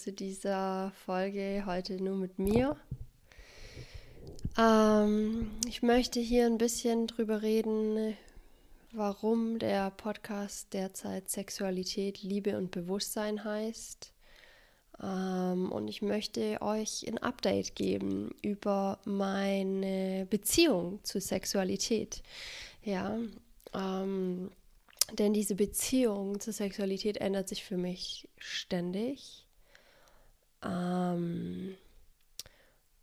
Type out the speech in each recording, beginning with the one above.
zu dieser Folge heute nur mit mir. Ähm, ich möchte hier ein bisschen drüber reden, warum der Podcast derzeit Sexualität, Liebe und Bewusstsein heißt. Ähm, und ich möchte euch ein Update geben über meine Beziehung zu Sexualität. Ja, ähm, denn diese Beziehung zur Sexualität ändert sich für mich ständig. Ähm,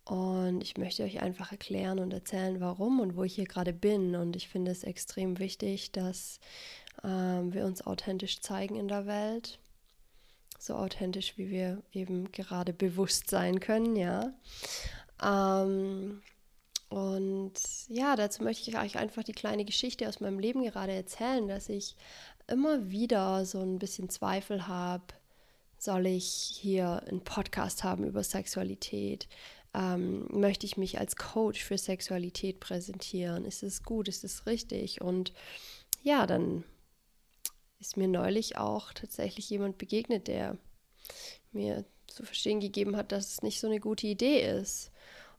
und ich möchte euch einfach erklären und erzählen, warum und wo ich hier gerade bin. Und ich finde es extrem wichtig, dass ähm, wir uns authentisch zeigen in der Welt. So authentisch, wie wir eben gerade bewusst sein können, ja. Ähm, und ja, dazu möchte ich euch einfach die kleine Geschichte aus meinem Leben gerade erzählen, dass ich immer wieder so ein bisschen Zweifel habe, soll ich hier einen Podcast haben über Sexualität? Ähm, möchte ich mich als Coach für Sexualität präsentieren? Ist es gut? Ist es richtig? Und ja, dann ist mir neulich auch tatsächlich jemand begegnet, der mir zu verstehen gegeben hat, dass es nicht so eine gute Idee ist.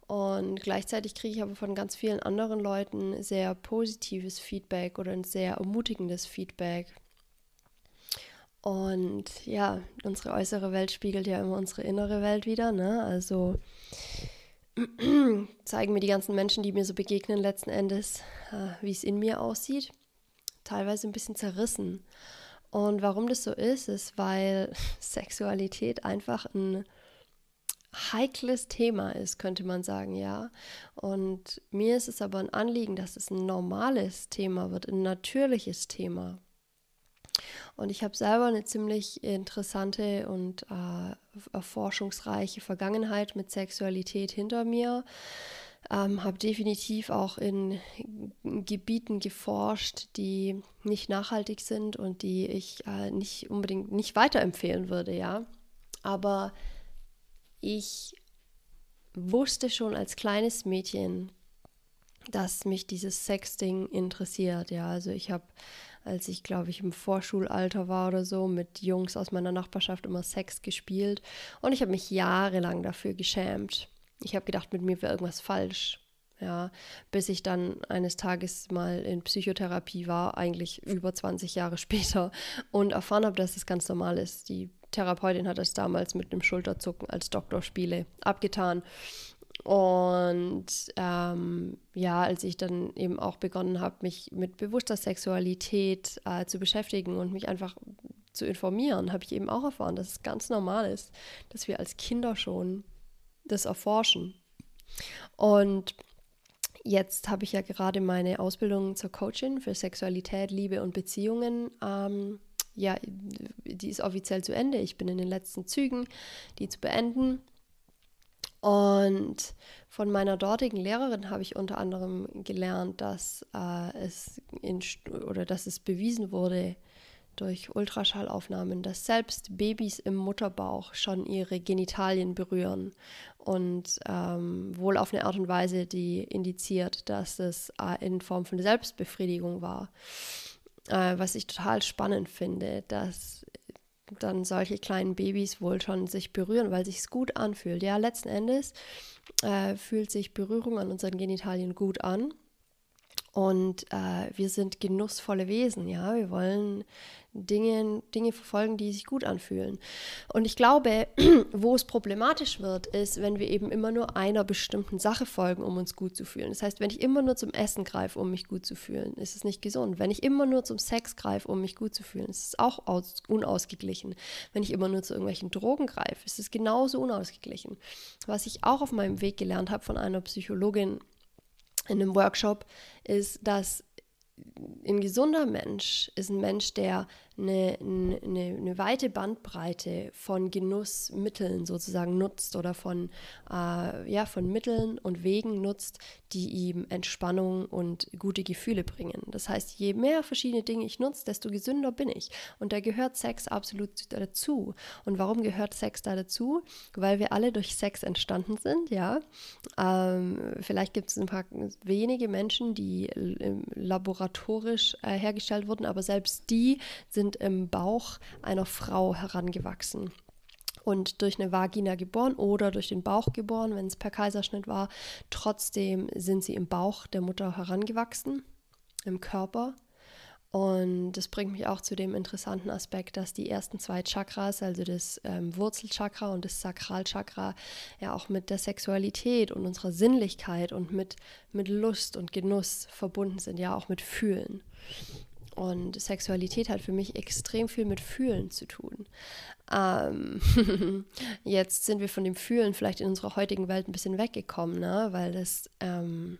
Und gleichzeitig kriege ich aber von ganz vielen anderen Leuten sehr positives Feedback oder ein sehr ermutigendes Feedback. Und ja, unsere äußere Welt spiegelt ja immer unsere innere Welt wieder. Ne? Also zeigen mir die ganzen Menschen, die mir so begegnen, letzten Endes, äh, wie es in mir aussieht. Teilweise ein bisschen zerrissen. Und warum das so ist, ist, weil Sexualität einfach ein heikles Thema ist, könnte man sagen, ja. Und mir ist es aber ein Anliegen, dass es ein normales Thema wird, ein natürliches Thema. Und ich habe selber eine ziemlich interessante und äh, erforschungsreiche Vergangenheit mit Sexualität hinter mir. Ähm, habe definitiv auch in Gebieten geforscht, die nicht nachhaltig sind und die ich äh, nicht unbedingt nicht weiterempfehlen würde, ja. Aber ich wusste schon als kleines Mädchen, dass mich dieses Sexting interessiert. Ja, also ich habe, als ich glaube ich im Vorschulalter war oder so, mit Jungs aus meiner Nachbarschaft immer Sex gespielt und ich habe mich jahrelang dafür geschämt. Ich habe gedacht, mit mir wäre irgendwas falsch. Ja, bis ich dann eines Tages mal in Psychotherapie war, eigentlich über 20 Jahre später, und erfahren habe, dass es ganz normal ist. Die Therapeutin hat es damals mit einem Schulterzucken als Doktorspiele abgetan. Und ähm, ja, als ich dann eben auch begonnen habe, mich mit bewusster Sexualität äh, zu beschäftigen und mich einfach zu informieren, habe ich eben auch erfahren, dass es ganz normal ist, dass wir als Kinder schon das erforschen. Und jetzt habe ich ja gerade meine Ausbildung zur Coachin für Sexualität, Liebe und Beziehungen ähm, ja, die ist offiziell zu Ende. Ich bin in den letzten Zügen, die zu beenden. Und von meiner dortigen Lehrerin habe ich unter anderem gelernt, dass äh, es in, oder dass es bewiesen wurde durch Ultraschallaufnahmen, dass selbst Babys im Mutterbauch schon ihre Genitalien berühren und ähm, wohl auf eine Art und Weise, die indiziert, dass es äh, in Form von Selbstbefriedigung war. Äh, was ich total spannend finde, dass dann solche kleinen Babys wohl schon sich berühren, weil sich es gut anfühlt. Ja, letzten Endes äh, fühlt sich Berührung an unseren Genitalien gut an. Und äh, wir sind genussvolle Wesen, ja. Wir wollen Dinge, Dinge verfolgen, die sich gut anfühlen. Und ich glaube, wo es problematisch wird, ist, wenn wir eben immer nur einer bestimmten Sache folgen, um uns gut zu fühlen. Das heißt, wenn ich immer nur zum Essen greife, um mich gut zu fühlen, ist es nicht gesund. Wenn ich immer nur zum Sex greife, um mich gut zu fühlen, ist es auch aus, unausgeglichen. Wenn ich immer nur zu irgendwelchen Drogen greife, ist es genauso unausgeglichen. Was ich auch auf meinem Weg gelernt habe von einer Psychologin in einem Workshop, ist, dass ein gesunder Mensch ist ein Mensch, der eine, eine, eine weite Bandbreite von Genussmitteln sozusagen nutzt oder von, äh, ja, von Mitteln und Wegen nutzt, die ihm Entspannung und gute Gefühle bringen. Das heißt, je mehr verschiedene Dinge ich nutze, desto gesünder bin ich. Und da gehört Sex absolut dazu. Und warum gehört Sex da dazu? Weil wir alle durch Sex entstanden sind, ja. Ähm, vielleicht gibt es ein paar wenige Menschen, die laboratorisch äh, hergestellt wurden, aber selbst die sind sind im Bauch einer Frau herangewachsen. und durch eine Vagina geboren oder durch den Bauch geboren, wenn es per Kaiserschnitt war. Trotzdem sind sie im Bauch der Mutter herangewachsen, im Körper. Und das bringt mich auch zu dem interessanten Aspekt, dass die ersten zwei Chakras, also das ähm, Wurzelchakra und das Sakralchakra, ja auch mit der Sexualität und unserer Sinnlichkeit und mit, mit Lust und Genuss verbunden sind, ja auch mit Fühlen. Und Sexualität hat für mich extrem viel mit Fühlen zu tun. Ähm, jetzt sind wir von dem Fühlen vielleicht in unserer heutigen Welt ein bisschen weggekommen, ne? weil das, ähm,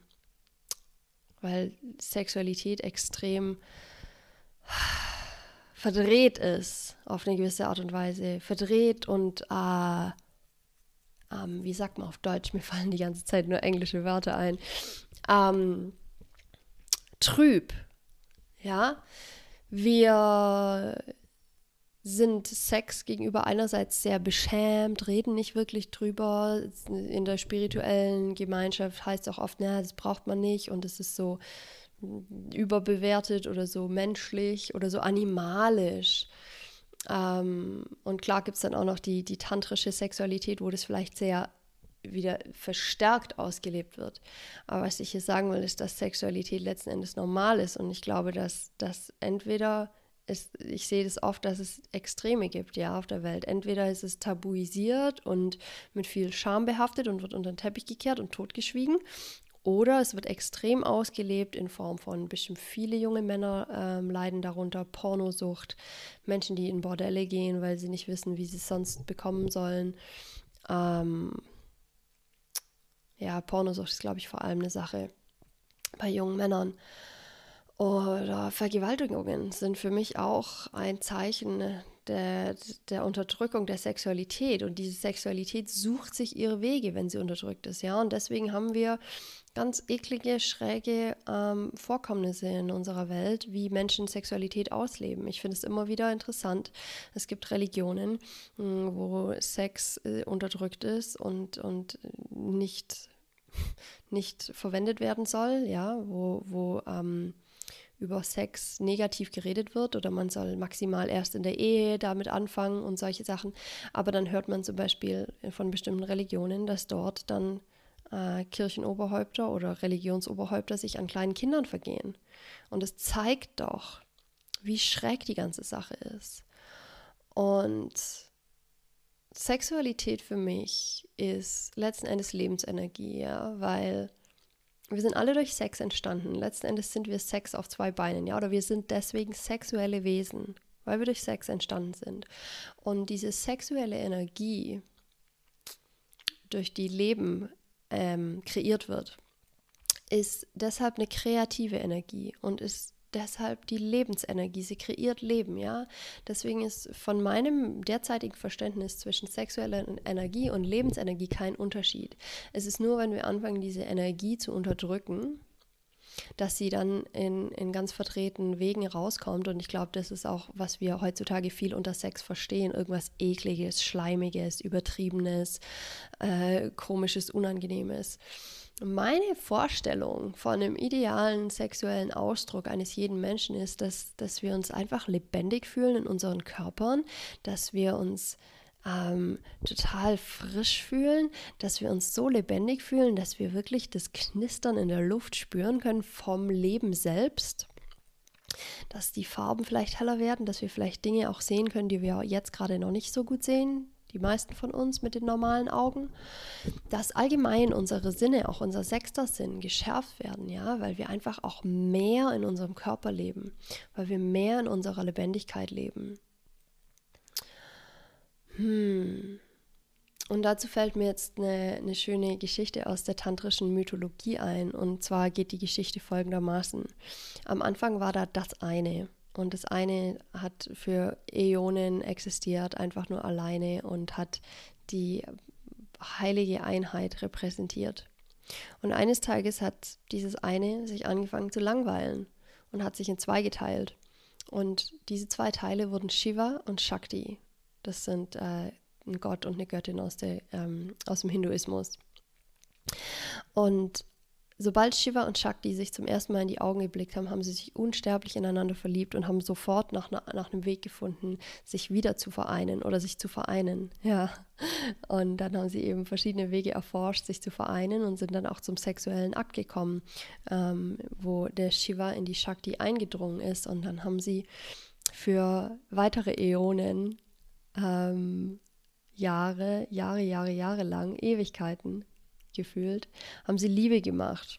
weil Sexualität extrem verdreht ist auf eine gewisse Art und Weise. Verdreht und äh, ähm, wie sagt man auf Deutsch? Mir fallen die ganze Zeit nur englische Wörter ein. Ähm, trüb ja, wir sind Sex gegenüber einerseits sehr beschämt, reden nicht wirklich drüber. In der spirituellen Gemeinschaft heißt es auch oft, naja, das braucht man nicht und es ist so überbewertet oder so menschlich oder so animalisch. Ähm, und klar gibt es dann auch noch die, die tantrische Sexualität, wo das vielleicht sehr wieder verstärkt ausgelebt wird. Aber was ich hier sagen will, ist, dass Sexualität letzten Endes normal ist. Und ich glaube, dass das entweder ist, ich sehe das oft, dass es Extreme gibt, ja, auf der Welt. Entweder ist es tabuisiert und mit viel Scham behaftet und wird unter den Teppich gekehrt und totgeschwiegen. Oder es wird extrem ausgelebt in Form von bestimmt viele junge Männer ähm, leiden darunter, Pornosucht, Menschen, die in Bordelle gehen, weil sie nicht wissen, wie sie es sonst bekommen sollen. Ähm, ja, Pornosucht ist, glaube ich, vor allem eine Sache bei jungen Männern. Oder Vergewaltigungen sind für mich auch ein Zeichen der, der Unterdrückung der Sexualität. Und diese Sexualität sucht sich ihre Wege, wenn sie unterdrückt ist. Ja, und deswegen haben wir ganz eklige, schräge ähm, Vorkommnisse in unserer Welt, wie Menschen Sexualität ausleben. Ich finde es immer wieder interessant. Es gibt Religionen, mh, hm, wo Sex äh, unterdrückt ist und, und nicht nicht verwendet werden soll, ja, wo, wo ähm, über Sex negativ geredet wird oder man soll maximal erst in der Ehe damit anfangen und solche Sachen. Aber dann hört man zum Beispiel von bestimmten Religionen, dass dort dann äh, Kirchenoberhäupter oder Religionsoberhäupter sich an kleinen Kindern vergehen. Und es zeigt doch, wie schräg die ganze Sache ist. Und Sexualität für mich ist letzten Endes Lebensenergie, ja, weil wir sind alle durch Sex entstanden. Letzten Endes sind wir Sex auf zwei Beinen, ja, oder wir sind deswegen sexuelle Wesen, weil wir durch Sex entstanden sind. Und diese sexuelle Energie, durch die Leben ähm, kreiert wird, ist deshalb eine kreative Energie und ist deshalb die Lebensenergie. Sie kreiert Leben, ja. Deswegen ist von meinem derzeitigen Verständnis zwischen sexueller Energie und Lebensenergie kein Unterschied. Es ist nur, wenn wir anfangen, diese Energie zu unterdrücken, dass sie dann in, in ganz verdrehten Wegen rauskommt. Und ich glaube, das ist auch, was wir heutzutage viel unter Sex verstehen. Irgendwas Ekliges, Schleimiges, Übertriebenes, äh, Komisches, Unangenehmes. Meine Vorstellung von einem idealen sexuellen Ausdruck eines jeden Menschen ist, dass, dass wir uns einfach lebendig fühlen in unseren Körpern, dass wir uns ähm, total frisch fühlen, dass wir uns so lebendig fühlen, dass wir wirklich das Knistern in der Luft spüren können vom Leben selbst. Dass die Farben vielleicht heller werden, dass wir vielleicht Dinge auch sehen können, die wir jetzt gerade noch nicht so gut sehen, die meisten von uns mit den normalen Augen, dass allgemein unsere Sinne, auch unser sechster Sinn, geschärft werden, ja, weil wir einfach auch mehr in unserem Körper leben, weil wir mehr in unserer Lebendigkeit leben. Hm. Und dazu fällt mir jetzt eine, eine schöne Geschichte aus der tantrischen Mythologie ein. Und zwar geht die Geschichte folgendermaßen. Am Anfang war da das eine. Und das eine hat für Äonen existiert, einfach nur alleine und hat die heilige Einheit repräsentiert. Und eines Tages hat dieses eine sich angefangen zu langweilen und hat sich in zwei geteilt. Und diese zwei Teile wurden Shiva und Shakti. Das sind äh, ein Gott und eine Göttin aus, der, ähm, aus dem Hinduismus. Und sobald Shiva und Shakti sich zum ersten Mal in die Augen geblickt haben, haben sie sich unsterblich ineinander verliebt und haben sofort nach, nach einem Weg gefunden, sich wieder zu vereinen oder sich zu vereinen. Ja. Und dann haben sie eben verschiedene Wege erforscht, sich zu vereinen und sind dann auch zum sexuellen Akt gekommen, ähm, wo der Shiva in die Shakti eingedrungen ist. Und dann haben sie für weitere Äonen ähm, Jahre, Jahre, Jahre, Jahre lang, Ewigkeiten gefühlt, haben sie Liebe gemacht.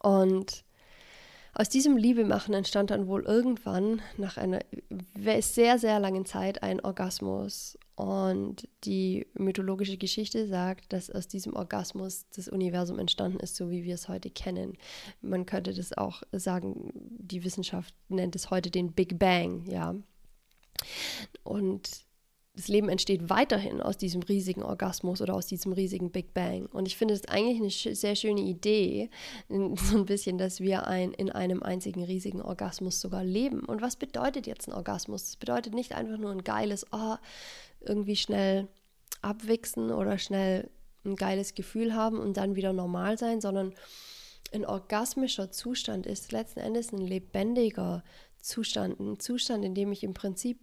Und aus diesem Liebemachen entstand dann wohl irgendwann nach einer sehr, sehr langen Zeit ein Orgasmus. Und die mythologische Geschichte sagt, dass aus diesem Orgasmus das Universum entstanden ist, so wie wir es heute kennen. Man könnte das auch sagen, die Wissenschaft nennt es heute den Big Bang, ja. Und das Leben entsteht weiterhin aus diesem riesigen Orgasmus oder aus diesem riesigen Big Bang. Und ich finde es eigentlich eine sehr schöne Idee, so ein bisschen, dass wir ein, in einem einzigen riesigen Orgasmus sogar leben. Und was bedeutet jetzt ein Orgasmus? Das bedeutet nicht einfach nur ein geiles, oh, irgendwie schnell abwichsen oder schnell ein geiles Gefühl haben und dann wieder normal sein, sondern ein orgasmischer Zustand ist letzten Endes ein lebendiger Zustand, ein Zustand, in dem ich im Prinzip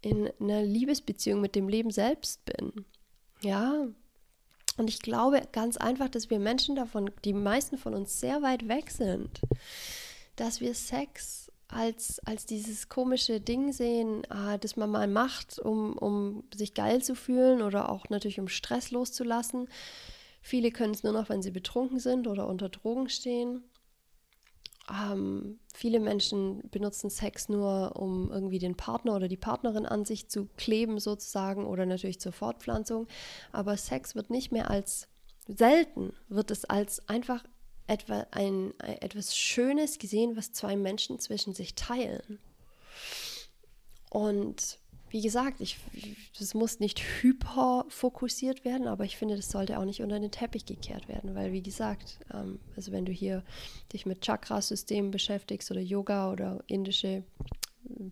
in einer Liebesbeziehung mit dem Leben selbst bin. Ja. Und ich glaube ganz einfach, dass wir Menschen davon, die meisten von uns sehr weit weg sind, dass wir Sex als, als dieses komische Ding sehen, ah, das man mal macht, um, um sich geil zu fühlen oder auch natürlich um Stress loszulassen. Viele können es nur noch, wenn sie betrunken sind oder unter Drogen stehen. Ähm, viele Menschen benutzen Sex nur, um irgendwie den Partner oder die Partnerin an sich zu kleben sozusagen oder natürlich zur Fortpflanzung. Aber Sex wird nicht mehr als selten, wird es als einfach etwa ein, etwas Schönes gesehen, was zwei Menschen zwischen sich teilen. Und wie gesagt, ich, das muss nicht hyperfokussiert werden, aber ich finde, das sollte auch nicht unter den Teppich gekehrt werden, weil wie gesagt, ähm, also wenn du hier dich mit Chakrasystemen beschäftigst oder Yoga oder indische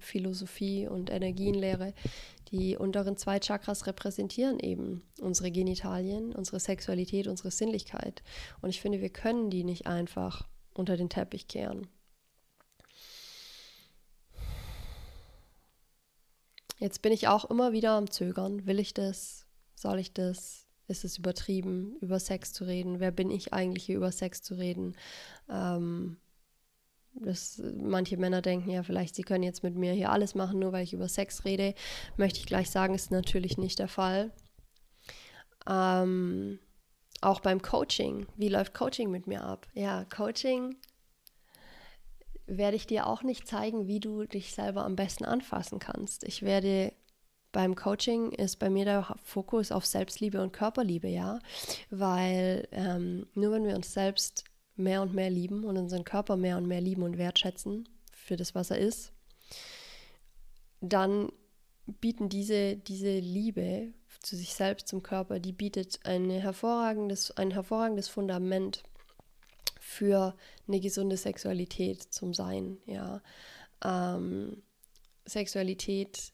Philosophie und Energienlehre, die unteren zwei Chakras repräsentieren eben unsere Genitalien, unsere Sexualität, unsere Sinnlichkeit. Und ich finde, wir können die nicht einfach unter den Teppich kehren. Jetzt bin ich auch immer wieder am Zögern. Will ich das? Soll ich das? Ist es übertrieben, über Sex zu reden? Wer bin ich eigentlich hier über Sex zu reden? Ähm, das, manche Männer denken ja vielleicht, sie können jetzt mit mir hier alles machen, nur weil ich über Sex rede. Möchte ich gleich sagen, ist natürlich nicht der Fall. Ähm, auch beim Coaching. Wie läuft Coaching mit mir ab? Ja, Coaching werde ich dir auch nicht zeigen, wie du dich selber am besten anfassen kannst. Ich werde beim Coaching ist bei mir der Fokus auf Selbstliebe und Körperliebe, ja, weil ähm, nur wenn wir uns selbst mehr und mehr lieben und unseren Körper mehr und mehr lieben und wertschätzen für das, was er ist, dann bieten diese, diese Liebe zu sich selbst, zum Körper, die bietet ein hervorragendes, ein hervorragendes Fundament für eine gesunde Sexualität zum Sein. Ja. Ähm, Sexualität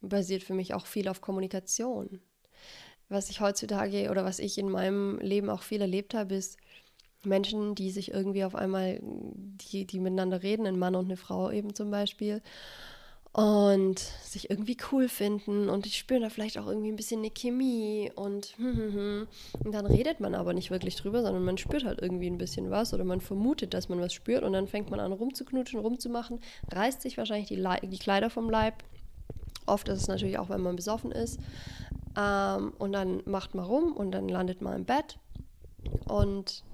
basiert für mich auch viel auf Kommunikation. Was ich heutzutage oder was ich in meinem Leben auch viel erlebt habe, ist Menschen, die sich irgendwie auf einmal, die, die miteinander reden, ein Mann und eine Frau eben zum Beispiel, und sich irgendwie cool finden und die spüren da vielleicht auch irgendwie ein bisschen eine Chemie und, und dann redet man aber nicht wirklich drüber, sondern man spürt halt irgendwie ein bisschen was oder man vermutet, dass man was spürt und dann fängt man an rumzuknutschen, rumzumachen, reißt sich wahrscheinlich die, Le die Kleider vom Leib. Oft ist es natürlich auch, wenn man besoffen ist. Ähm, und dann macht man rum und dann landet man im Bett und,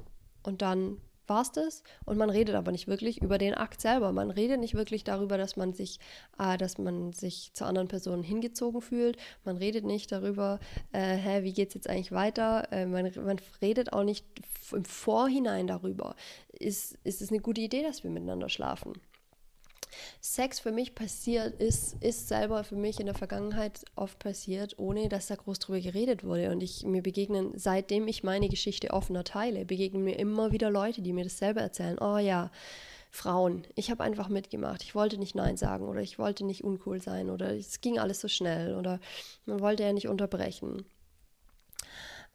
und dann war es das. Und man redet aber nicht wirklich über den Akt selber. Man redet nicht wirklich darüber, dass man sich, äh, dass man sich zur anderen Person hingezogen fühlt. Man redet nicht darüber, äh, hä, wie geht es jetzt eigentlich weiter. Äh, man, man redet auch nicht im Vorhinein darüber. Ist, ist es eine gute Idee, dass wir miteinander schlafen? Sex für mich passiert, ist, ist selber für mich in der Vergangenheit oft passiert, ohne dass da groß drüber geredet wurde. Und ich mir begegnen, seitdem ich meine Geschichte offener teile, begegnen mir immer wieder Leute, die mir dasselbe erzählen. Oh ja, Frauen, ich habe einfach mitgemacht. Ich wollte nicht Nein sagen oder ich wollte nicht uncool sein oder es ging alles so schnell oder man wollte ja nicht unterbrechen.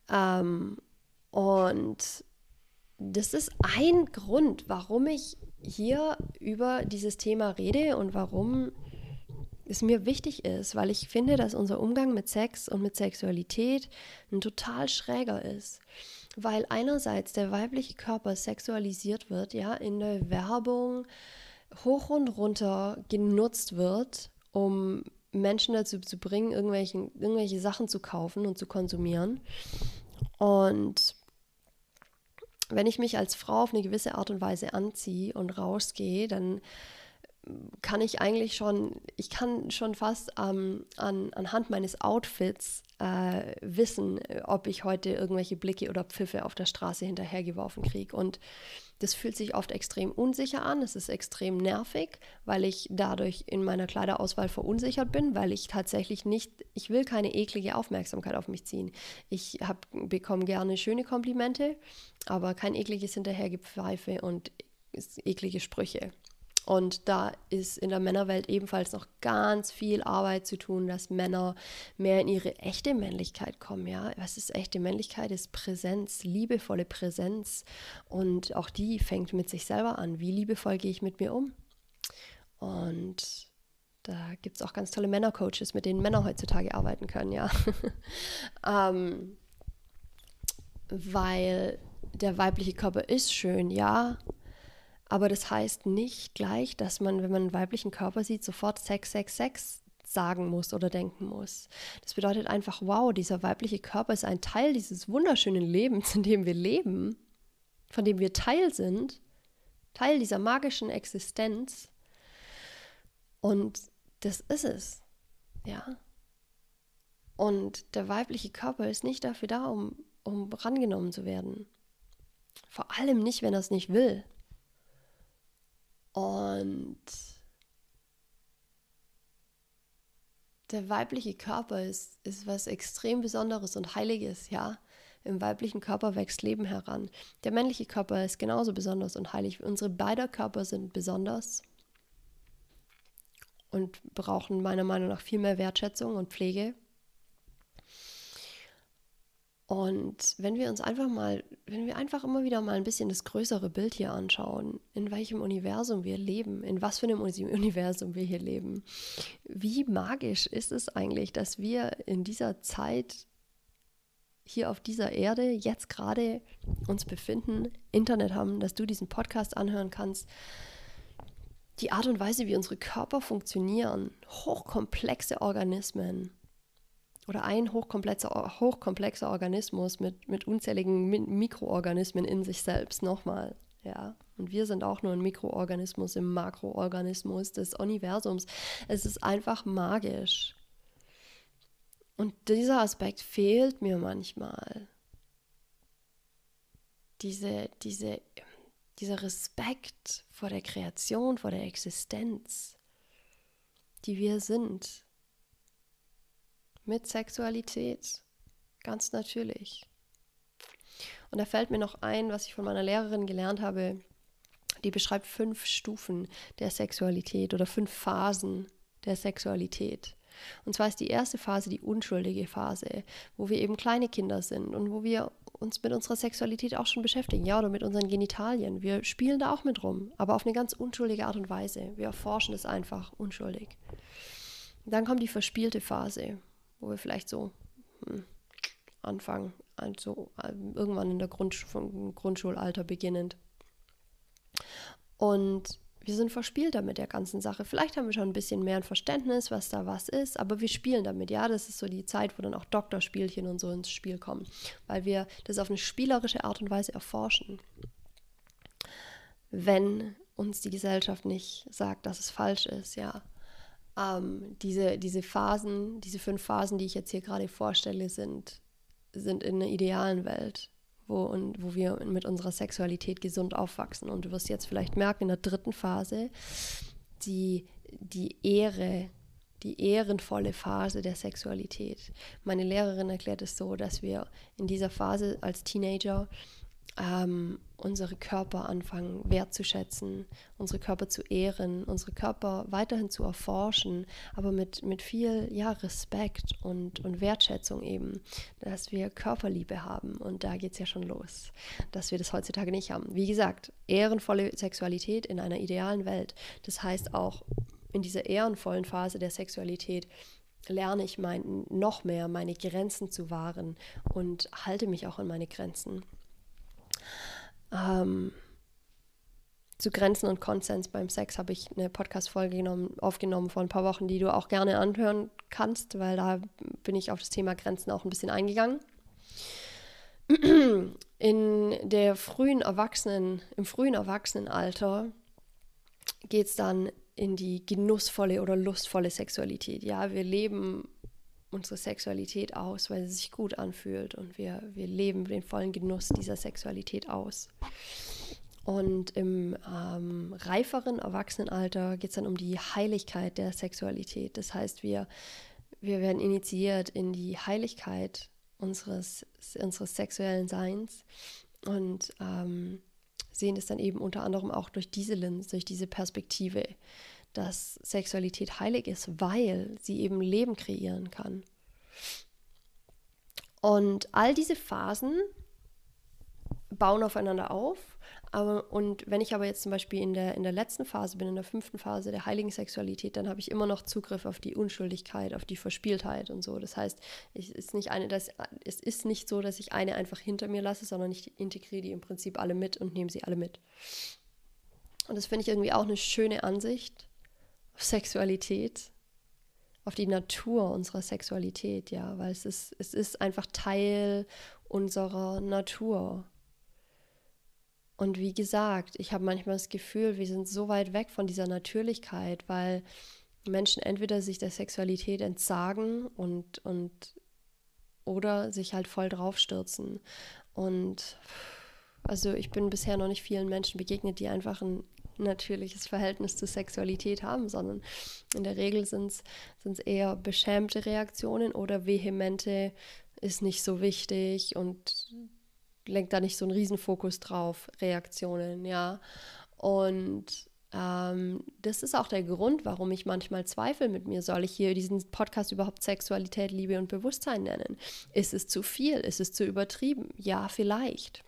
Ähm, und das ist ein Grund, warum ich hier über dieses Thema rede und warum es mir wichtig ist, weil ich finde, dass unser Umgang mit Sex und mit Sexualität ein total schräger ist. Weil einerseits der weibliche Körper sexualisiert wird, ja, in der Werbung hoch und runter genutzt wird, um Menschen dazu zu bringen, irgendwelche Sachen zu kaufen und zu konsumieren. Und wenn ich mich als Frau auf eine gewisse Art und Weise anziehe und rausgehe, dann kann ich eigentlich schon, ich kann schon fast ähm, an, anhand meines Outfits äh, wissen, ob ich heute irgendwelche Blicke oder Pfiffe auf der Straße hinterhergeworfen kriege. Und das fühlt sich oft extrem unsicher an, es ist extrem nervig, weil ich dadurch in meiner Kleiderauswahl verunsichert bin, weil ich tatsächlich nicht, ich will keine eklige Aufmerksamkeit auf mich ziehen. Ich bekomme gerne schöne Komplimente, aber kein ekliges Hinterhergepfeife und eklige Sprüche. Und da ist in der Männerwelt ebenfalls noch ganz viel Arbeit zu tun, dass Männer mehr in ihre echte Männlichkeit kommen. Ja, was ist echte Männlichkeit? Ist Präsenz, liebevolle Präsenz. Und auch die fängt mit sich selber an. Wie liebevoll gehe ich mit mir um? Und da gibt es auch ganz tolle Männercoaches, mit denen Männer heutzutage arbeiten können, ja. ähm, weil der weibliche Körper ist schön, ja, aber das heißt nicht gleich, dass man, wenn man einen weiblichen Körper sieht, sofort Sex, Sex, Sex sagen muss oder denken muss. Das bedeutet einfach, wow, dieser weibliche Körper ist ein Teil dieses wunderschönen Lebens, in dem wir leben, von dem wir Teil sind, Teil dieser magischen Existenz. Und das ist es, ja. Und der weibliche Körper ist nicht dafür da, um, um rangenommen zu werden. Vor allem nicht, wenn er es nicht will. Und der weibliche Körper ist, ist was extrem Besonderes und Heiliges, ja. Im weiblichen Körper wächst Leben heran. Der männliche Körper ist genauso besonders und heilig. Unsere beide Körper sind besonders und brauchen meiner Meinung nach viel mehr Wertschätzung und Pflege. Und wenn wir uns einfach mal, wenn wir einfach immer wieder mal ein bisschen das größere Bild hier anschauen, in welchem Universum wir leben, in was für einem Universum wir hier leben, wie magisch ist es eigentlich, dass wir in dieser Zeit hier auf dieser Erde jetzt gerade uns befinden, Internet haben, dass du diesen Podcast anhören kannst. Die Art und Weise, wie unsere Körper funktionieren, hochkomplexe Organismen, oder ein hochkomplexer, hochkomplexer Organismus mit, mit unzähligen Mikroorganismen in sich selbst nochmal. Ja, und wir sind auch nur ein Mikroorganismus im Makroorganismus des Universums. Es ist einfach magisch. Und dieser Aspekt fehlt mir manchmal. Diese, diese, dieser Respekt vor der Kreation, vor der Existenz, die wir sind mit Sexualität. Ganz natürlich. Und da fällt mir noch ein, was ich von meiner Lehrerin gelernt habe. Die beschreibt fünf Stufen der Sexualität oder fünf Phasen der Sexualität. Und zwar ist die erste Phase die unschuldige Phase, wo wir eben kleine Kinder sind und wo wir uns mit unserer Sexualität auch schon beschäftigen, ja, oder mit unseren Genitalien. Wir spielen da auch mit rum, aber auf eine ganz unschuldige Art und Weise. Wir erforschen es einfach unschuldig. Dann kommt die verspielte Phase, wo wir vielleicht so hm, anfangen, also irgendwann in der Grundsch Grundschulalter beginnend. Und wir sind verspielter mit der ganzen Sache. Vielleicht haben wir schon ein bisschen mehr ein Verständnis, was da was ist, aber wir spielen damit. Ja, das ist so die Zeit, wo dann auch Doktorspielchen und so ins Spiel kommen, weil wir das auf eine spielerische Art und Weise erforschen. Wenn uns die Gesellschaft nicht sagt, dass es falsch ist, ja, ähm, diese, diese Phasen, diese fünf Phasen, die ich jetzt hier gerade vorstelle, sind, sind in einer idealen Welt, wo, und, wo wir mit unserer Sexualität gesund aufwachsen. Und du wirst jetzt vielleicht merken, in der dritten Phase, die, die Ehre, die ehrenvolle Phase der Sexualität. Meine Lehrerin erklärt es so, dass wir in dieser Phase als Teenager ähm, unsere Körper anfangen wertzuschätzen, unsere Körper zu ehren, unsere Körper weiterhin zu erforschen, aber mit, mit viel ja, Respekt und, und Wertschätzung eben, dass wir Körperliebe haben. Und da geht es ja schon los, dass wir das heutzutage nicht haben. Wie gesagt, ehrenvolle Sexualität in einer idealen Welt. Das heißt auch in dieser ehrenvollen Phase der Sexualität lerne ich mein, noch mehr meine Grenzen zu wahren und halte mich auch an meine Grenzen ähm, zu Grenzen und Konsens beim Sex habe ich eine Podcast-Folge aufgenommen vor ein paar Wochen, die du auch gerne anhören kannst, weil da bin ich auf das Thema Grenzen auch ein bisschen eingegangen. In der frühen Erwachsenen, im frühen Erwachsenenalter geht es dann in die genussvolle oder lustvolle Sexualität. Ja, wir leben unsere Sexualität aus, weil sie sich gut anfühlt und wir, wir leben den vollen Genuss dieser Sexualität aus. Und im ähm, reiferen Erwachsenenalter geht es dann um die Heiligkeit der Sexualität. Das heißt, wir, wir werden initiiert in die Heiligkeit unseres, unseres sexuellen Seins und ähm, sehen es dann eben unter anderem auch durch diese Linse, durch diese Perspektive dass Sexualität heilig ist, weil sie eben Leben kreieren kann. Und all diese Phasen bauen aufeinander auf. Aber, und wenn ich aber jetzt zum Beispiel in der, in der letzten Phase bin, in der fünften Phase der heiligen Sexualität, dann habe ich immer noch Zugriff auf die Unschuldigkeit, auf die Verspieltheit und so. Das heißt, ich, ist nicht eine, das, es ist nicht so, dass ich eine einfach hinter mir lasse, sondern ich integriere die im Prinzip alle mit und nehme sie alle mit. Und das finde ich irgendwie auch eine schöne Ansicht auf Sexualität, auf die Natur unserer Sexualität, ja, weil es ist, es ist einfach Teil unserer Natur. Und wie gesagt, ich habe manchmal das Gefühl, wir sind so weit weg von dieser Natürlichkeit, weil Menschen entweder sich der Sexualität entsagen und, und oder sich halt voll draufstürzen. Und also ich bin bisher noch nicht vielen Menschen begegnet, die einfach ein natürliches Verhältnis zur Sexualität haben, sondern in der Regel sind es eher beschämte Reaktionen oder vehemente, ist nicht so wichtig und lenkt da nicht so einen Riesenfokus drauf, Reaktionen, ja. Und ähm, das ist auch der Grund, warum ich manchmal zweifle mit mir, soll ich hier diesen Podcast überhaupt Sexualität, Liebe und Bewusstsein nennen? Ist es zu viel? Ist es zu übertrieben? Ja, vielleicht.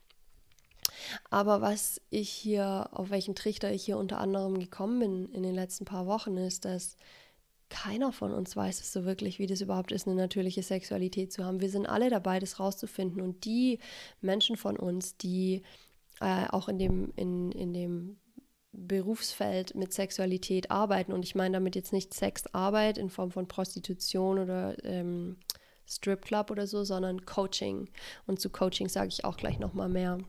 Aber was ich hier, auf welchen Trichter ich hier unter anderem gekommen bin in den letzten paar Wochen, ist, dass keiner von uns weiß es so wirklich, wie das überhaupt ist, eine natürliche Sexualität zu haben. Wir sind alle dabei, das rauszufinden. Und die Menschen von uns, die äh, auch in dem, in, in dem Berufsfeld mit Sexualität arbeiten, und ich meine damit jetzt nicht Sexarbeit in Form von Prostitution oder ähm, Stripclub oder so, sondern Coaching. Und zu Coaching sage ich auch gleich nochmal mehr.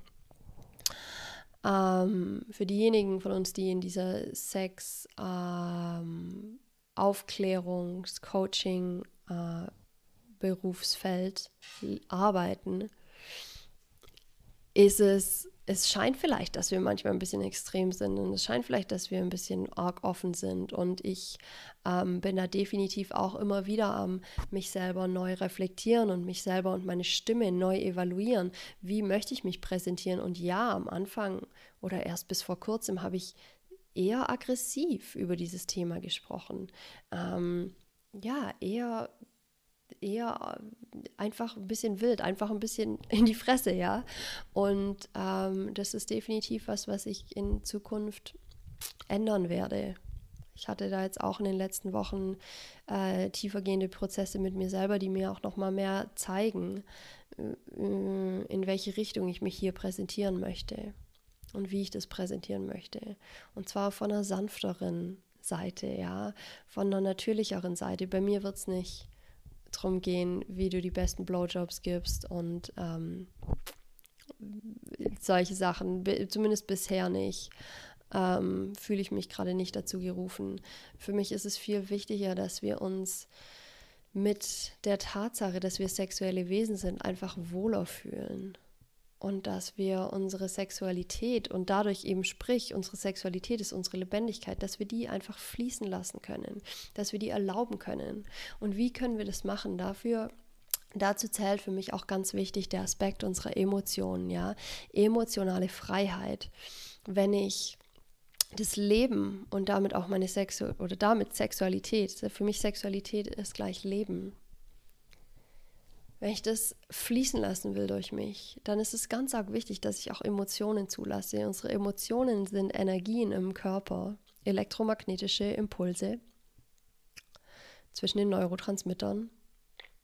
Ähm, für diejenigen von uns, die in dieser Sex ähm, Aufklärungs-, Coaching, äh, Berufsfeld arbeiten, ist es es scheint vielleicht, dass wir manchmal ein bisschen extrem sind und es scheint vielleicht, dass wir ein bisschen arg offen sind. Und ich ähm, bin da definitiv auch immer wieder am mich selber neu reflektieren und mich selber und meine Stimme neu evaluieren. Wie möchte ich mich präsentieren? Und ja, am Anfang oder erst bis vor kurzem habe ich eher aggressiv über dieses Thema gesprochen. Ähm, ja, eher eher einfach ein bisschen wild, einfach ein bisschen in die Fresse, ja. Und ähm, das ist definitiv was, was ich in Zukunft ändern werde. Ich hatte da jetzt auch in den letzten Wochen äh, tiefergehende Prozesse mit mir selber, die mir auch noch mal mehr zeigen, äh, in welche Richtung ich mich hier präsentieren möchte und wie ich das präsentieren möchte. Und zwar von einer sanfteren Seite, ja, von einer natürlicheren Seite. Bei mir wird es nicht darum gehen, wie du die besten Blowjobs gibst und ähm, solche Sachen, zumindest bisher nicht. Ähm, fühle ich mich gerade nicht dazu gerufen. Für mich ist es viel wichtiger, dass wir uns mit der Tatsache, dass wir sexuelle Wesen sind, einfach wohler fühlen und dass wir unsere Sexualität und dadurch eben sprich, unsere Sexualität ist unsere Lebendigkeit, dass wir die einfach fließen lassen können, dass wir die erlauben können. Und wie können wir das machen? Dafür Dazu zählt für mich auch ganz wichtig der Aspekt unserer Emotionen, ja, emotionale Freiheit. Wenn ich das Leben und damit auch meine Sexu oder damit Sexualität, für mich Sexualität ist gleich Leben. Wenn ich das fließen lassen will durch mich, dann ist es ganz arg wichtig, dass ich auch Emotionen zulasse. Unsere Emotionen sind Energien im Körper, elektromagnetische Impulse zwischen den Neurotransmittern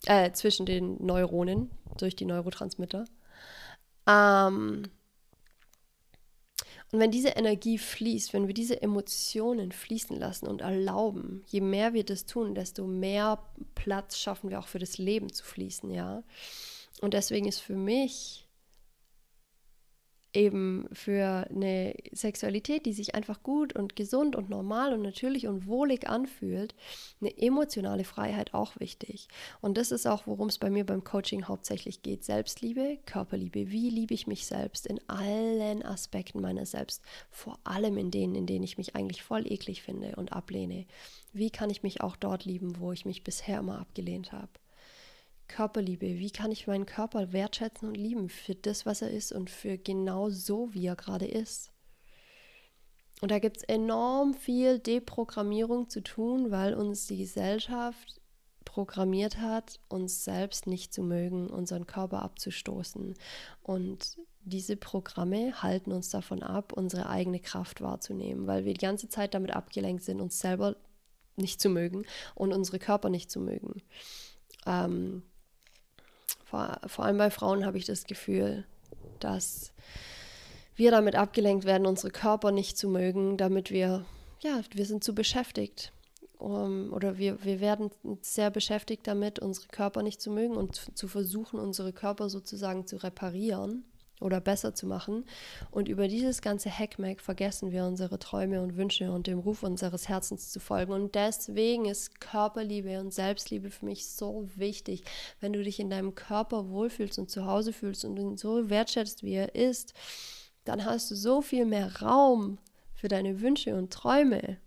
äh, zwischen den Neuronen durch die Neurotransmitter. Ähm, und wenn diese Energie fließt, wenn wir diese Emotionen fließen lassen und erlauben, je mehr wir das tun, desto mehr Platz schaffen wir auch für das Leben zu fließen, ja. Und deswegen ist für mich eben für eine Sexualität, die sich einfach gut und gesund und normal und natürlich und wohlig anfühlt, eine emotionale Freiheit auch wichtig. Und das ist auch, worum es bei mir beim Coaching hauptsächlich geht. Selbstliebe, Körperliebe. Wie liebe ich mich selbst in allen Aspekten meiner selbst, vor allem in denen, in denen ich mich eigentlich voll eklig finde und ablehne. Wie kann ich mich auch dort lieben, wo ich mich bisher immer abgelehnt habe? Körperliebe. Wie kann ich meinen Körper wertschätzen und lieben für das, was er ist und für genau so, wie er gerade ist? Und da gibt es enorm viel Deprogrammierung zu tun, weil uns die Gesellschaft programmiert hat, uns selbst nicht zu mögen, unseren Körper abzustoßen. Und diese Programme halten uns davon ab, unsere eigene Kraft wahrzunehmen, weil wir die ganze Zeit damit abgelenkt sind, uns selber nicht zu mögen und unsere Körper nicht zu mögen. Ähm, vor, vor allem bei Frauen habe ich das Gefühl, dass wir damit abgelenkt werden, unsere Körper nicht zu mögen, damit wir, ja, wir sind zu beschäftigt. Um, oder wir, wir werden sehr beschäftigt damit, unsere Körper nicht zu mögen und zu versuchen, unsere Körper sozusagen zu reparieren oder besser zu machen. Und über dieses ganze Hackmack vergessen wir unsere Träume und Wünsche und dem Ruf unseres Herzens zu folgen. Und deswegen ist Körperliebe und Selbstliebe für mich so wichtig. Wenn du dich in deinem Körper wohlfühlst und zu Hause fühlst und ihn so wertschätzt, wie er ist, dann hast du so viel mehr Raum für deine Wünsche und Träume,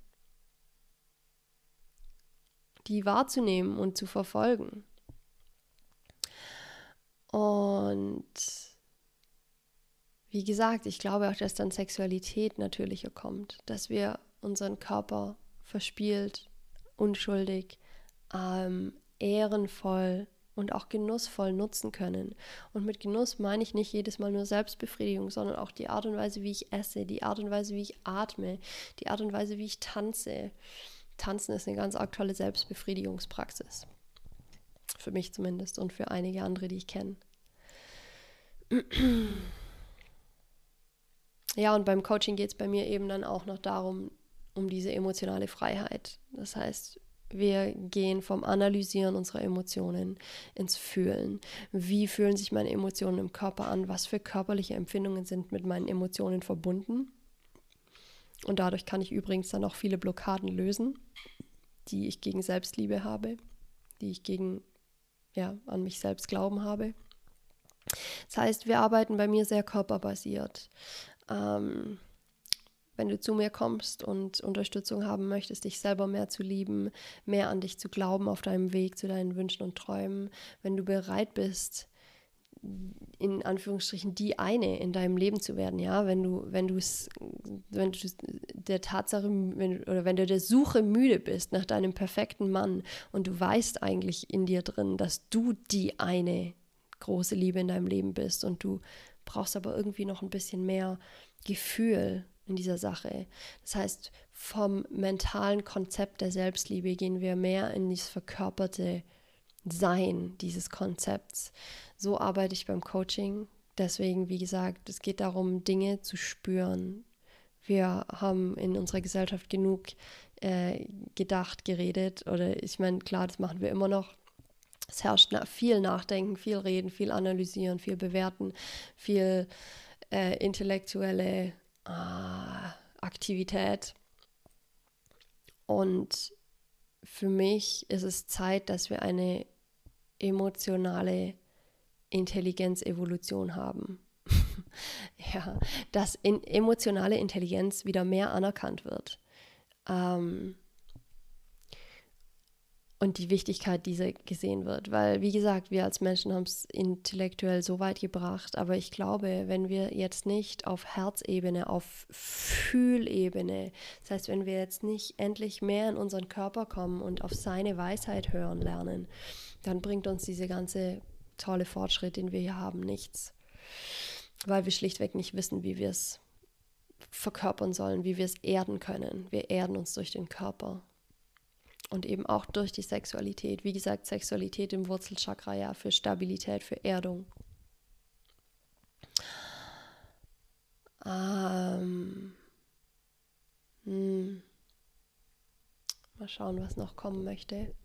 die wahrzunehmen und zu verfolgen. Und wie gesagt, ich glaube auch, dass dann Sexualität natürlicher kommt, dass wir unseren Körper verspielt, unschuldig, ähm, ehrenvoll und auch genussvoll nutzen können. Und mit Genuss meine ich nicht jedes Mal nur Selbstbefriedigung, sondern auch die Art und Weise, wie ich esse, die Art und Weise, wie ich atme, die Art und Weise, wie ich tanze. Tanzen ist eine ganz aktuelle Selbstbefriedigungspraxis. Für mich zumindest und für einige andere, die ich kenne. Ja, und beim Coaching geht es bei mir eben dann auch noch darum, um diese emotionale Freiheit. Das heißt, wir gehen vom Analysieren unserer Emotionen ins Fühlen. Wie fühlen sich meine Emotionen im Körper an? Was für körperliche Empfindungen sind mit meinen Emotionen verbunden? Und dadurch kann ich übrigens dann auch viele Blockaden lösen, die ich gegen Selbstliebe habe, die ich gegen, ja, an mich selbst glauben habe. Das heißt, wir arbeiten bei mir sehr körperbasiert. Ähm, wenn du zu mir kommst und Unterstützung haben möchtest, dich selber mehr zu lieben, mehr an dich zu glauben auf deinem Weg zu deinen Wünschen und Träumen, wenn du bereit bist, in Anführungsstrichen die eine in deinem Leben zu werden, ja, wenn du, wenn du es, wenn du der Tatsache, wenn, oder wenn du der Suche müde bist nach deinem perfekten Mann und du weißt eigentlich in dir drin, dass du die eine große Liebe in deinem Leben bist und du brauchst aber irgendwie noch ein bisschen mehr Gefühl in dieser Sache. Das heißt, vom mentalen Konzept der Selbstliebe gehen wir mehr in dieses verkörperte Sein dieses Konzepts. So arbeite ich beim Coaching. Deswegen, wie gesagt, es geht darum, Dinge zu spüren. Wir haben in unserer Gesellschaft genug äh, gedacht, geredet oder ich meine, klar, das machen wir immer noch es herrscht viel Nachdenken, viel Reden, viel Analysieren, viel Bewerten, viel äh, intellektuelle äh, Aktivität. Und für mich ist es Zeit, dass wir eine emotionale Intelligenzevolution haben. ja, dass in emotionale Intelligenz wieder mehr anerkannt wird. Ähm, und die Wichtigkeit dieser gesehen wird. Weil, wie gesagt, wir als Menschen haben es intellektuell so weit gebracht, aber ich glaube, wenn wir jetzt nicht auf Herzebene, auf Fühlebene, das heißt, wenn wir jetzt nicht endlich mehr in unseren Körper kommen und auf seine Weisheit hören lernen, dann bringt uns diese ganze tolle Fortschritt, den wir hier haben, nichts. Weil wir schlichtweg nicht wissen, wie wir es verkörpern sollen, wie wir es erden können. Wir erden uns durch den Körper und eben auch durch die Sexualität. Wie gesagt, Sexualität im Wurzelchakra ja für Stabilität, für Erdung. Ähm, hm. Mal schauen, was noch kommen möchte.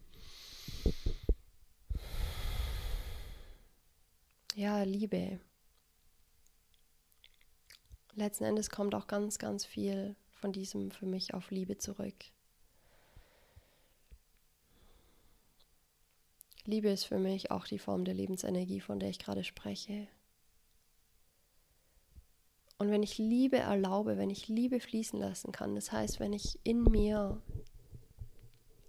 Ja, Liebe. Letzten Endes kommt auch ganz, ganz viel von diesem für mich auf Liebe zurück. Liebe ist für mich auch die Form der Lebensenergie, von der ich gerade spreche. Und wenn ich Liebe erlaube, wenn ich Liebe fließen lassen kann, das heißt, wenn ich in mir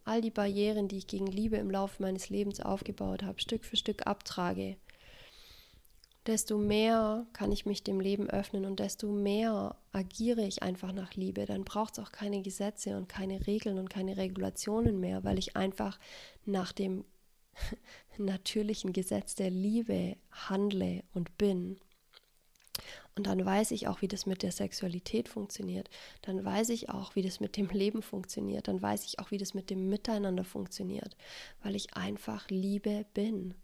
all die Barrieren, die ich gegen Liebe im Laufe meines Lebens aufgebaut habe, Stück für Stück abtrage, desto mehr kann ich mich dem Leben öffnen und desto mehr agiere ich einfach nach Liebe. Dann braucht es auch keine Gesetze und keine Regeln und keine Regulationen mehr, weil ich einfach nach dem natürlichen Gesetz der Liebe handle und bin. Und dann weiß ich auch, wie das mit der Sexualität funktioniert. Dann weiß ich auch, wie das mit dem Leben funktioniert. Dann weiß ich auch, wie das mit dem Miteinander funktioniert, weil ich einfach Liebe bin.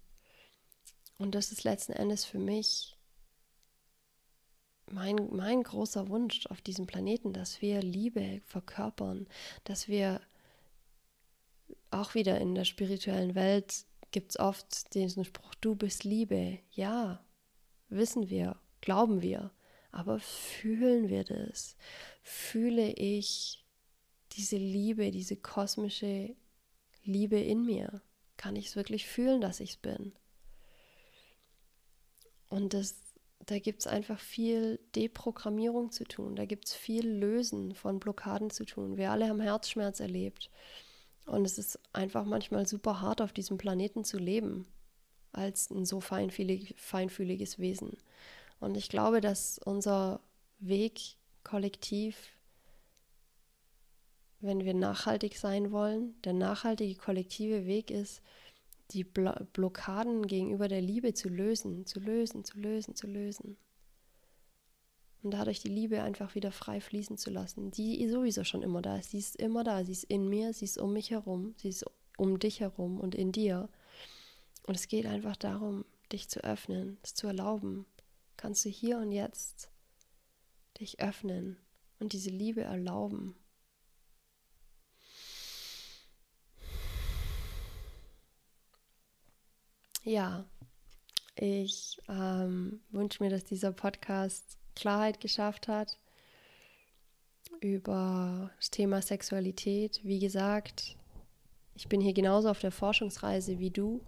Und das ist letzten Endes für mich mein, mein großer Wunsch auf diesem Planeten, dass wir Liebe verkörpern, dass wir auch wieder in der spirituellen Welt gibt es oft diesen Spruch, du bist Liebe. Ja, wissen wir, glauben wir, aber fühlen wir das? Fühle ich diese Liebe, diese kosmische Liebe in mir? Kann ich es wirklich fühlen, dass ich es bin? Und das, da gibt es einfach viel Deprogrammierung zu tun, da gibt es viel Lösen von Blockaden zu tun. Wir alle haben Herzschmerz erlebt. Und es ist einfach manchmal super hart, auf diesem Planeten zu leben, als ein so feinfühlig, feinfühliges Wesen. Und ich glaube, dass unser Weg kollektiv, wenn wir nachhaltig sein wollen, der nachhaltige kollektive Weg ist, die Blockaden gegenüber der Liebe zu lösen, zu lösen, zu lösen, zu lösen und dadurch die Liebe einfach wieder frei fließen zu lassen, die sowieso schon immer da ist. Sie ist immer da, sie ist in mir, sie ist um mich herum, sie ist um dich herum und in dir. Und es geht einfach darum, dich zu öffnen, es zu erlauben. Kannst du hier und jetzt dich öffnen und diese Liebe erlauben. Ja, ich ähm, wünsche mir, dass dieser Podcast Klarheit geschafft hat über das Thema Sexualität. Wie gesagt, ich bin hier genauso auf der Forschungsreise wie du,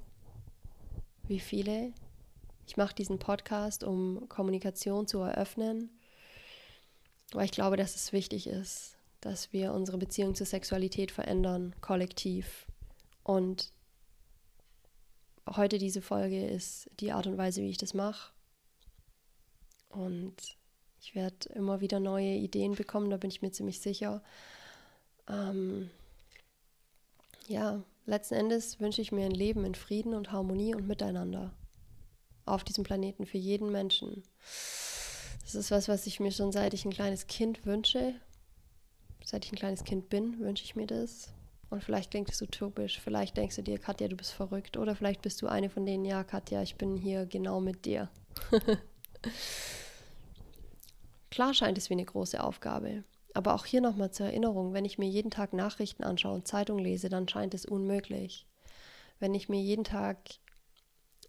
wie viele. Ich mache diesen Podcast, um Kommunikation zu eröffnen, weil ich glaube, dass es wichtig ist, dass wir unsere Beziehung zur Sexualität verändern, kollektiv. Und heute diese Folge ist die Art und Weise, wie ich das mache. Und ich werde immer wieder neue Ideen bekommen, da bin ich mir ziemlich sicher. Ähm, ja, letzten Endes wünsche ich mir ein Leben in Frieden und Harmonie und Miteinander auf diesem Planeten für jeden Menschen. Das ist was, was ich mir schon seit ich ein kleines Kind wünsche. Seit ich ein kleines Kind bin, wünsche ich mir das. Und vielleicht klingt es utopisch. Vielleicht denkst du dir, Katja, du bist verrückt. Oder vielleicht bist du eine von denen, ja, Katja, ich bin hier genau mit dir. Klar scheint es wie eine große Aufgabe. Aber auch hier nochmal zur Erinnerung, wenn ich mir jeden Tag Nachrichten anschaue und Zeitung lese, dann scheint es unmöglich. Wenn ich mir jeden Tag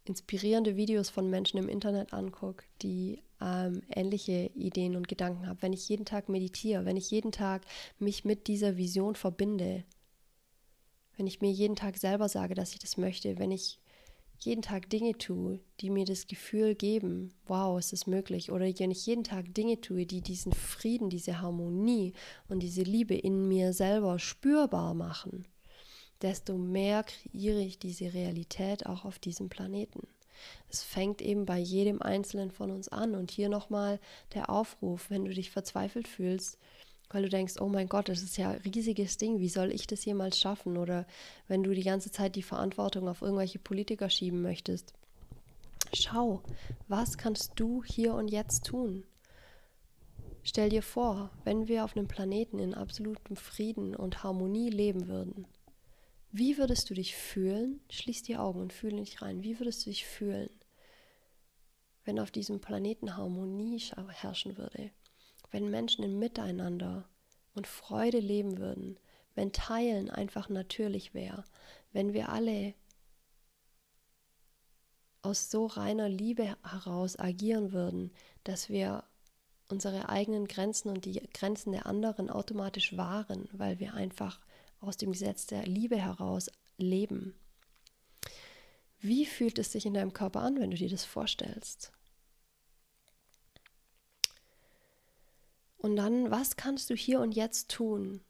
inspirierende Videos von Menschen im Internet angucke, die ähm, ähnliche Ideen und Gedanken haben, wenn ich jeden Tag meditiere, wenn ich jeden Tag mich mit dieser Vision verbinde, wenn ich mir jeden Tag selber sage, dass ich das möchte, wenn ich jeden Tag Dinge tue, die mir das Gefühl geben, wow, es ist möglich, oder wenn ich jeden Tag Dinge tue, die diesen Frieden, diese Harmonie und diese Liebe in mir selber spürbar machen, desto mehr kreiere ich diese Realität auch auf diesem Planeten. Es fängt eben bei jedem Einzelnen von uns an. Und hier nochmal der Aufruf, wenn du dich verzweifelt fühlst, weil du denkst, oh mein Gott, das ist ja ein riesiges Ding, wie soll ich das jemals schaffen? Oder wenn du die ganze Zeit die Verantwortung auf irgendwelche Politiker schieben möchtest. Schau, was kannst du hier und jetzt tun? Stell dir vor, wenn wir auf einem Planeten in absolutem Frieden und Harmonie leben würden, wie würdest du dich fühlen? Schließ die Augen und fühle dich rein. Wie würdest du dich fühlen, wenn auf diesem Planeten Harmonie herrschen würde? Wenn Menschen im Miteinander und Freude leben würden? Wenn Teilen einfach natürlich wäre? Wenn wir alle aus so reiner Liebe heraus agieren würden, dass wir unsere eigenen Grenzen und die Grenzen der anderen automatisch wahren, weil wir einfach aus dem Gesetz der Liebe heraus leben. Wie fühlt es sich in deinem Körper an, wenn du dir das vorstellst? Und dann, was kannst du hier und jetzt tun,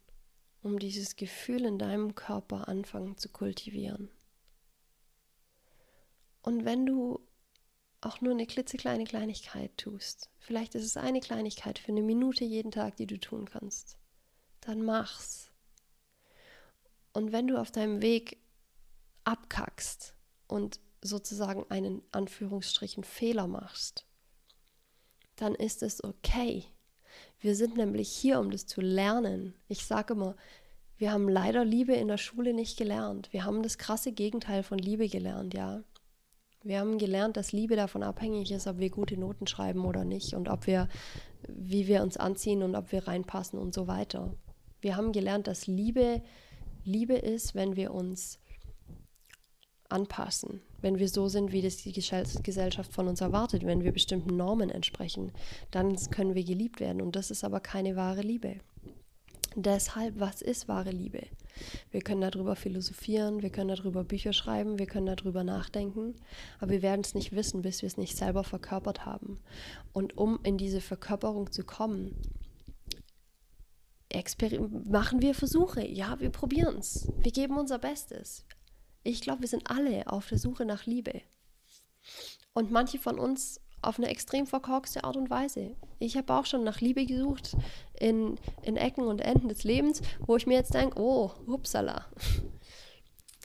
um dieses Gefühl in deinem Körper anfangen zu kultivieren? Und wenn du auch nur eine klitzekleine Kleinigkeit tust, vielleicht ist es eine Kleinigkeit für eine Minute jeden Tag, die du tun kannst, dann mach's. Und wenn du auf deinem Weg abkackst und sozusagen einen Anführungsstrichen Fehler machst, dann ist es okay. Wir sind nämlich hier, um das zu lernen. Ich sage immer, wir haben leider Liebe in der Schule nicht gelernt. Wir haben das krasse Gegenteil von Liebe gelernt, ja. Wir haben gelernt, dass Liebe davon abhängig ist, ob wir gute Noten schreiben oder nicht und ob wir, wie wir uns anziehen und ob wir reinpassen und so weiter. Wir haben gelernt, dass Liebe Liebe ist, wenn wir uns anpassen, wenn wir so sind, wie das die Gesellschaft von uns erwartet, wenn wir bestimmten Normen entsprechen, dann können wir geliebt werden. Und das ist aber keine wahre Liebe. Deshalb, was ist wahre Liebe? Wir können darüber philosophieren, wir können darüber Bücher schreiben, wir können darüber nachdenken, aber wir werden es nicht wissen, bis wir es nicht selber verkörpert haben. Und um in diese Verkörperung zu kommen, machen wir Versuche. Ja, wir probieren es. Wir geben unser Bestes. Ich glaube, wir sind alle auf der Suche nach Liebe. Und manche von uns auf eine extrem verkorkste Art und Weise. Ich habe auch schon nach Liebe gesucht in, in Ecken und Enden des Lebens, wo ich mir jetzt denke, oh, upsala.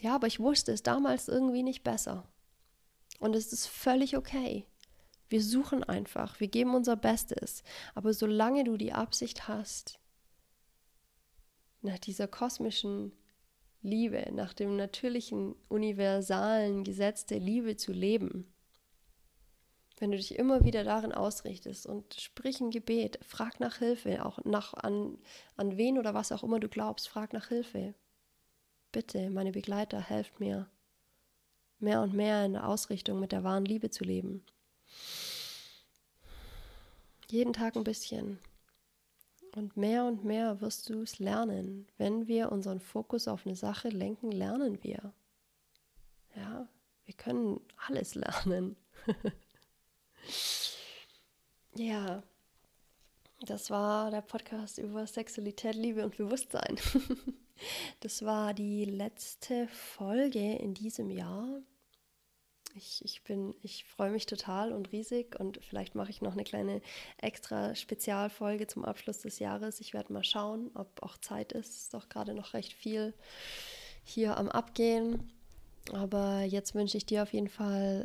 Ja, aber ich wusste es damals irgendwie nicht besser. Und es ist völlig okay. Wir suchen einfach, wir geben unser Bestes. Aber solange du die Absicht hast, nach dieser kosmischen Liebe, nach dem natürlichen, universalen Gesetz der Liebe zu leben. Wenn du dich immer wieder darin ausrichtest und sprich ein Gebet, frag nach Hilfe, auch nach, an, an wen oder was auch immer du glaubst, frag nach Hilfe. Bitte, meine Begleiter, helft mir, mehr und mehr in der Ausrichtung mit der wahren Liebe zu leben. Jeden Tag ein bisschen. Und mehr und mehr wirst du es lernen. Wenn wir unseren Fokus auf eine Sache lenken, lernen wir. Ja, wir können alles lernen. ja, das war der Podcast über Sexualität, Liebe und Bewusstsein. das war die letzte Folge in diesem Jahr. Ich, ich bin, ich freue mich total und riesig und vielleicht mache ich noch eine kleine extra Spezialfolge zum Abschluss des Jahres. Ich werde mal schauen, ob auch Zeit ist. Ist doch gerade noch recht viel hier am Abgehen. Aber jetzt wünsche ich dir auf jeden Fall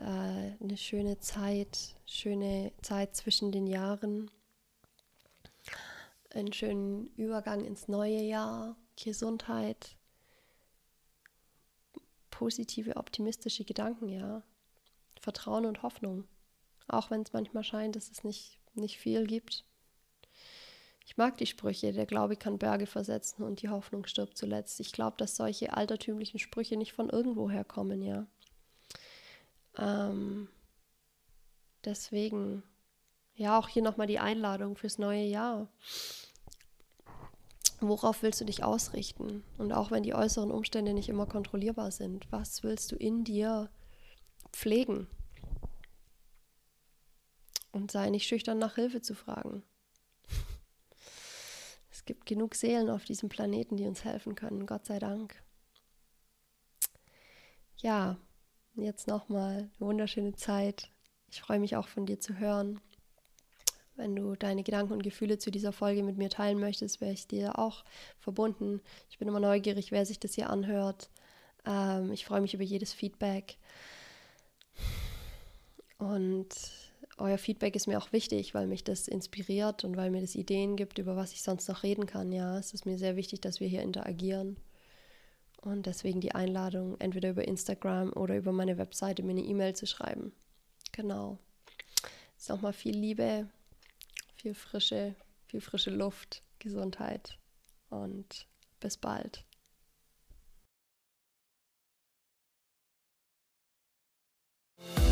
äh, eine schöne Zeit, schöne Zeit zwischen den Jahren, einen schönen Übergang ins neue Jahr, Gesundheit, positive, optimistische Gedanken, ja. Vertrauen und Hoffnung. Auch wenn es manchmal scheint, dass es nicht, nicht viel gibt. Ich mag die Sprüche, der Glaube kann Berge versetzen und die Hoffnung stirbt zuletzt. Ich glaube, dass solche altertümlichen Sprüche nicht von irgendwoher kommen, ja. Ähm, deswegen, ja, auch hier nochmal die Einladung fürs neue Jahr. Worauf willst du dich ausrichten? Und auch wenn die äußeren Umstände nicht immer kontrollierbar sind, was willst du in dir pflegen. Und sei nicht schüchtern nach Hilfe zu fragen. Es gibt genug Seelen auf diesem Planeten, die uns helfen können, Gott sei Dank. ja, jetzt nochmal eine wunderschöne Zeit. Ich freue mich auch von dir zu hören. Wenn du deine Gedanken und Gefühle zu dieser Folge mit mir teilen möchtest, wäre ich dir auch verbunden. Ich bin immer neugierig, wer sich das hier anhört. Ähm, ich freue mich über jedes Feedback. Und euer Feedback ist mir auch wichtig, weil mich das inspiriert und weil mir das Ideen gibt, über was ich sonst noch reden kann. Ja, es ist mir sehr wichtig, dass wir hier interagieren. Und deswegen die Einladung, entweder über Instagram oder über meine Webseite mir eine E-Mail zu schreiben. Genau. Jetzt nochmal viel Liebe, viel frische, viel frische Luft, Gesundheit und bis bald. We'll